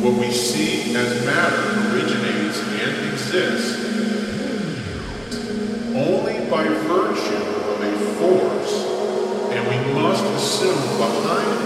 What we see as matter originates and exists only by virtue of a force, and we must assume behind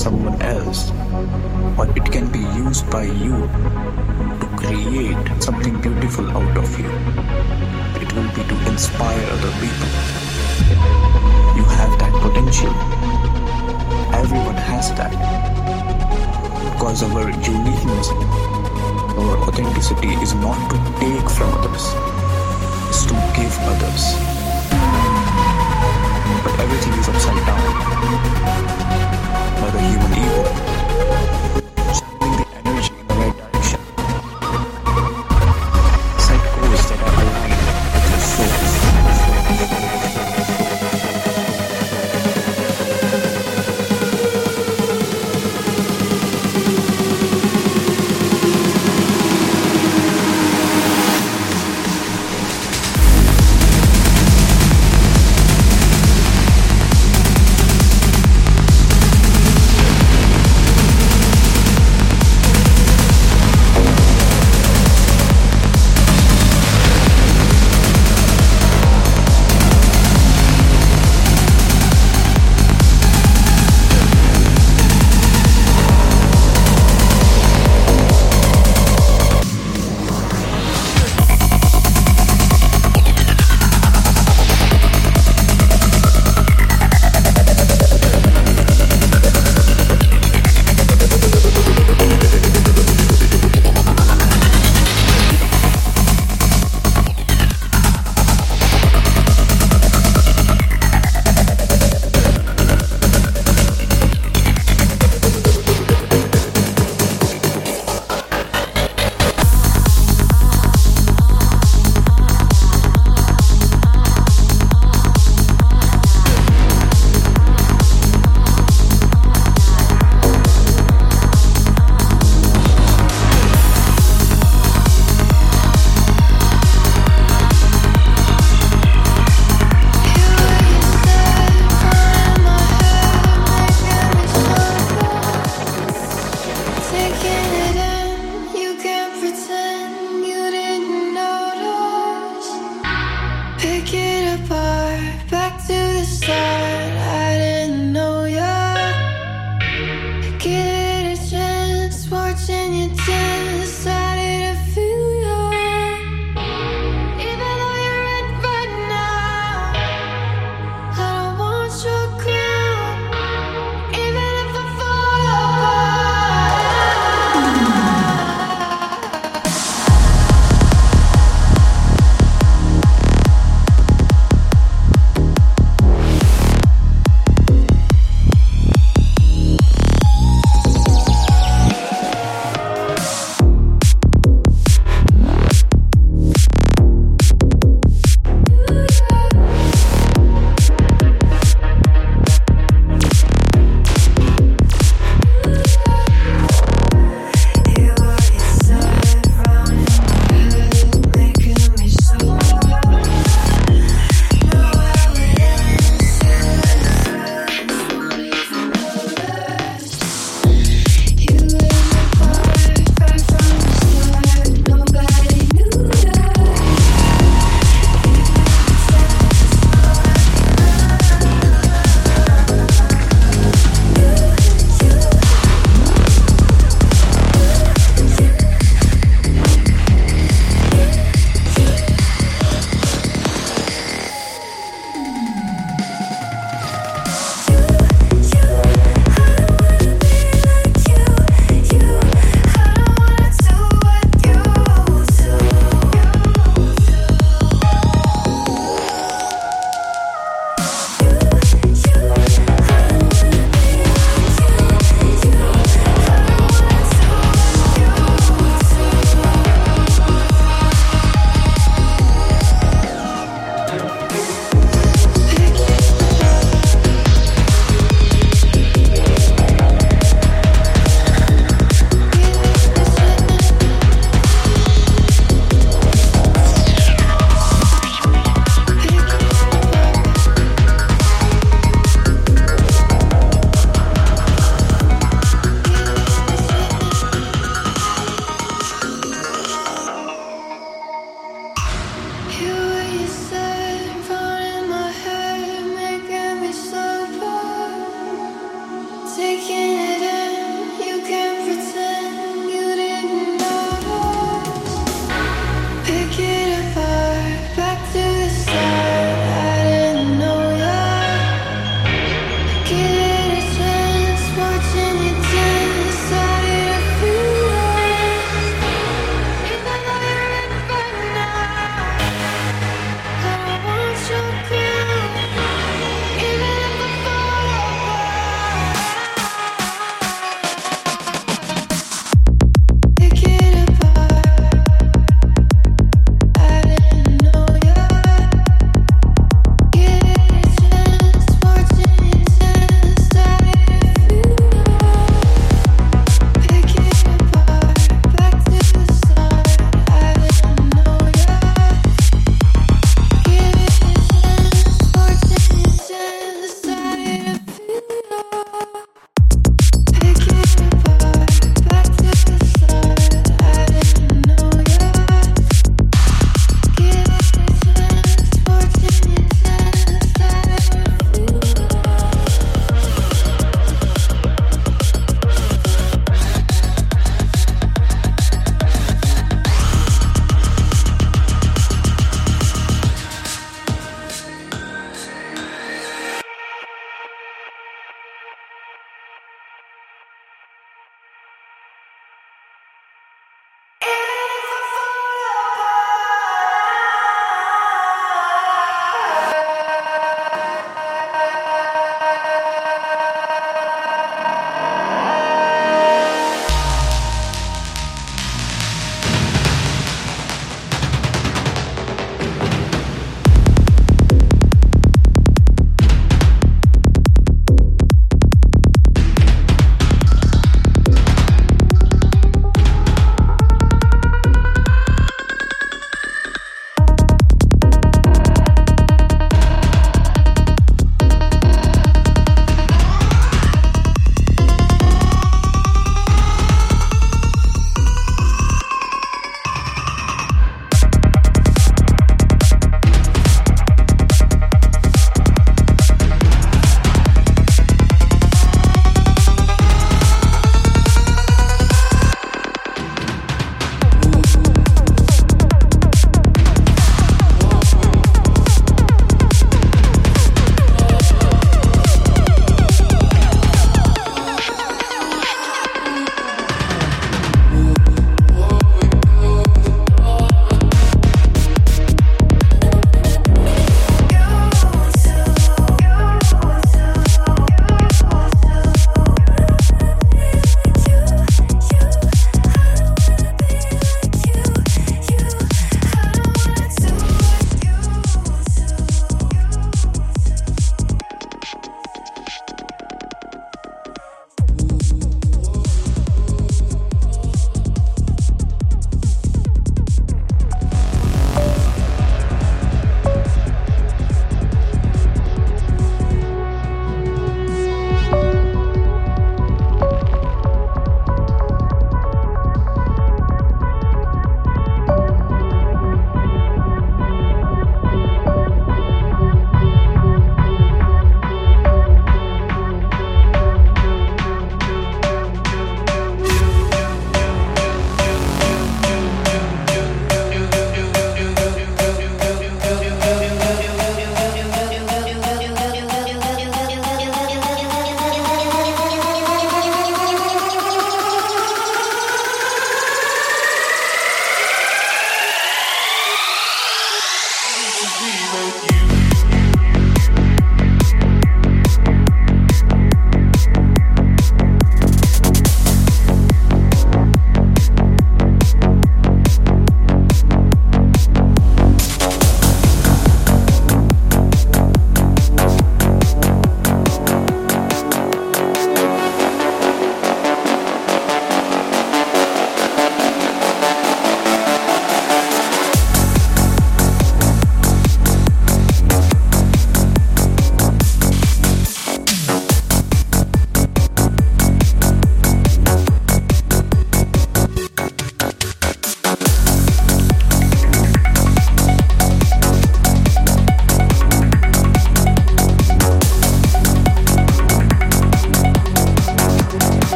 someone else, or it can be used by you to create something beautiful out of you. It will be to inspire other people. You have that potential. Everyone has that. Because our uniqueness, our authenticity is not to take from others, it's to give others. But everything is upside down by the human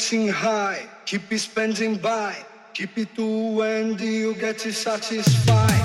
getting high, keep it spending by, keep it to when you get satisfied.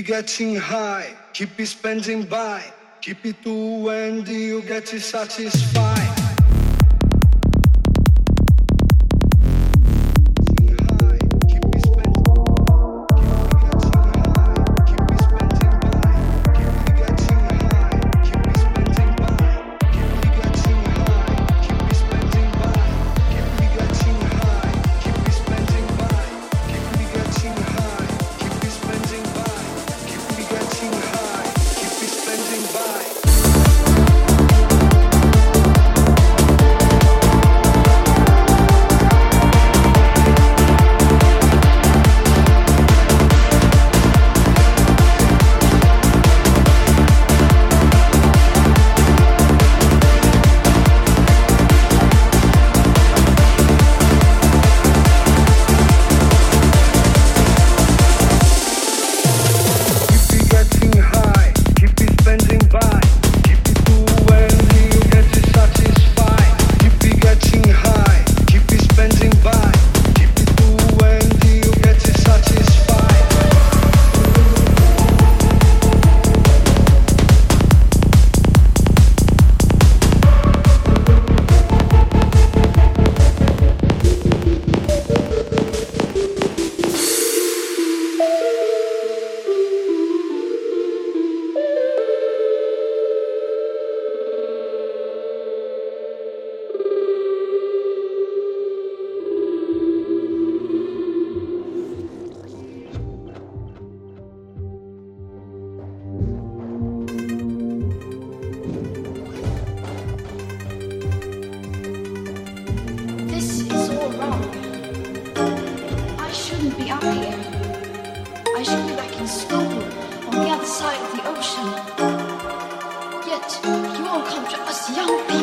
Getting high, keep it spending by, keep it to when you get satisfied. young people.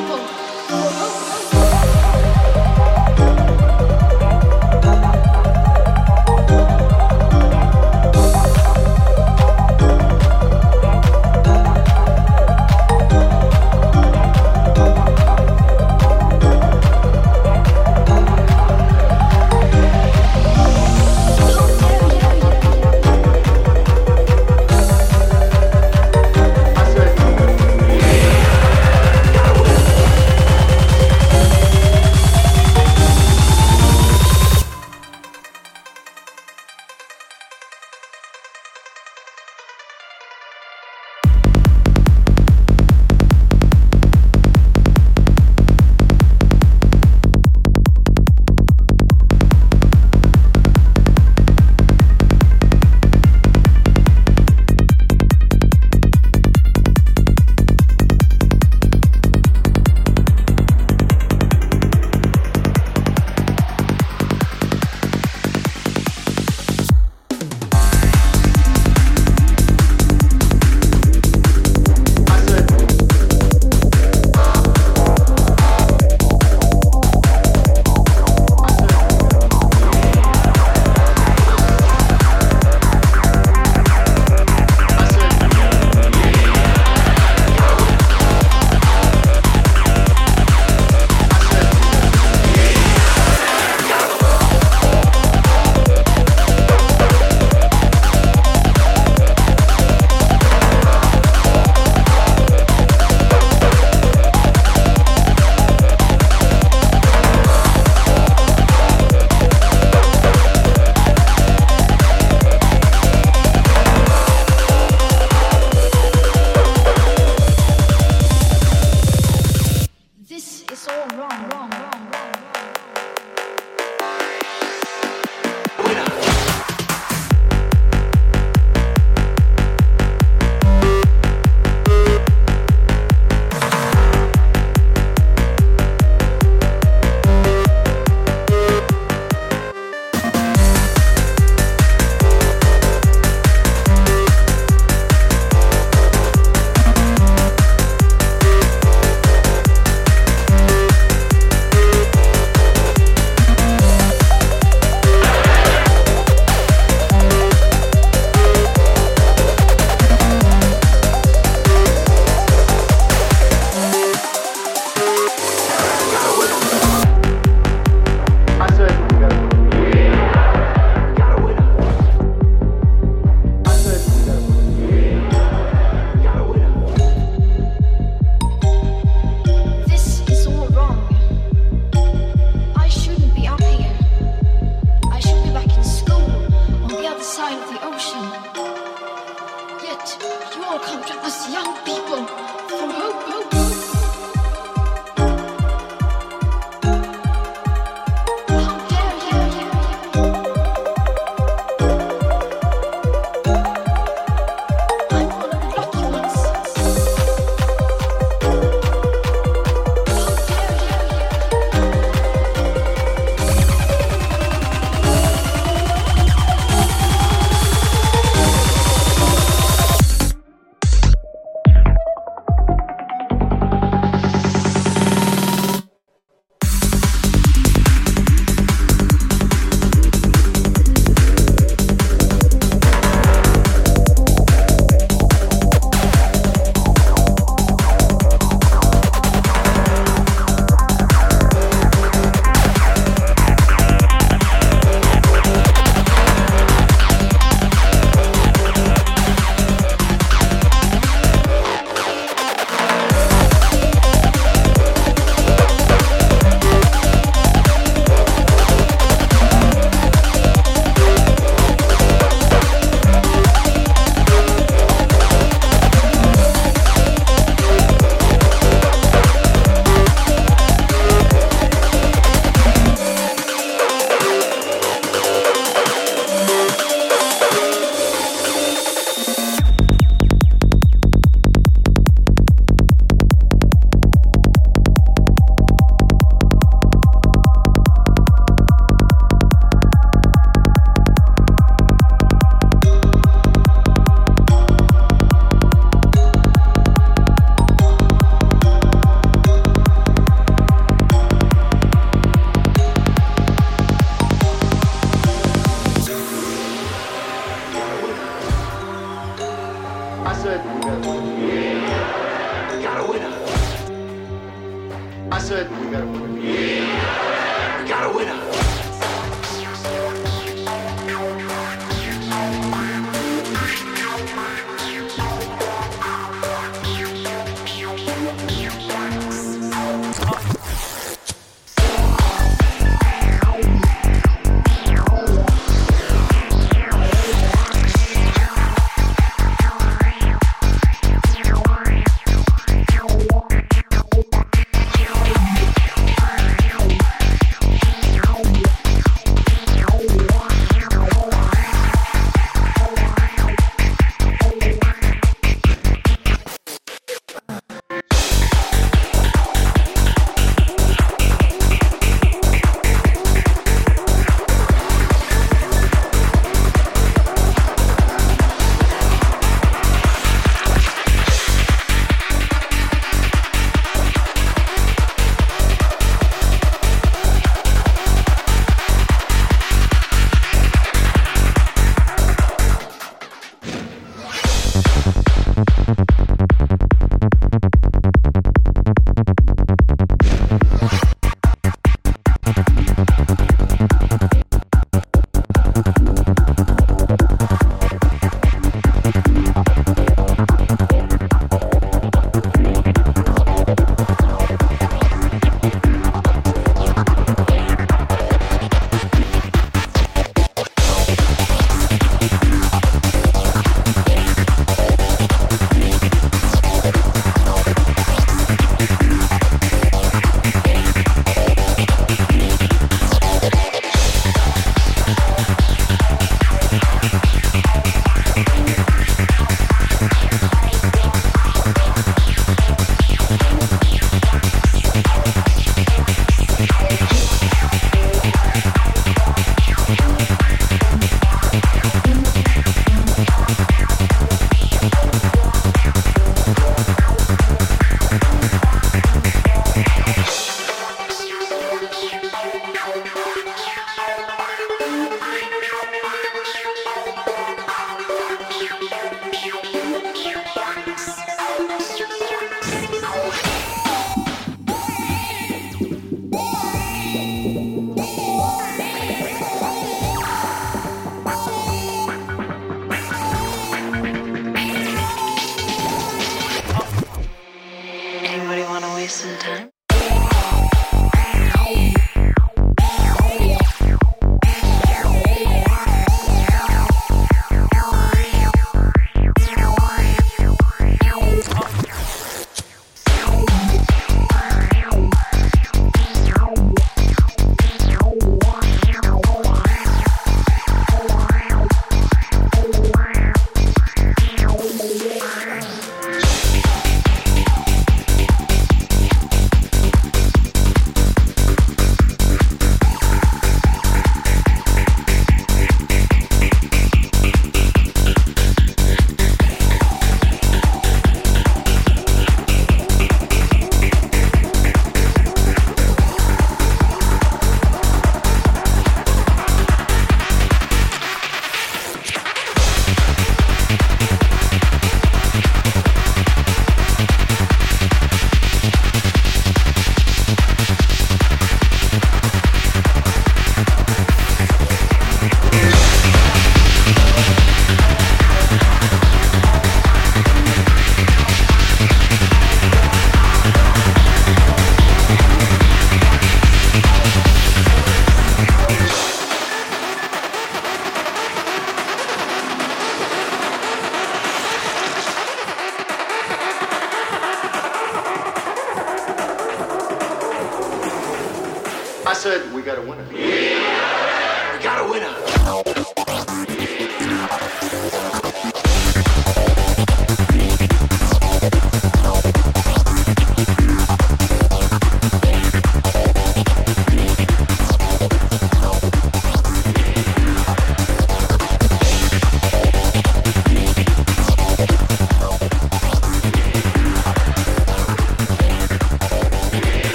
said we got to win it.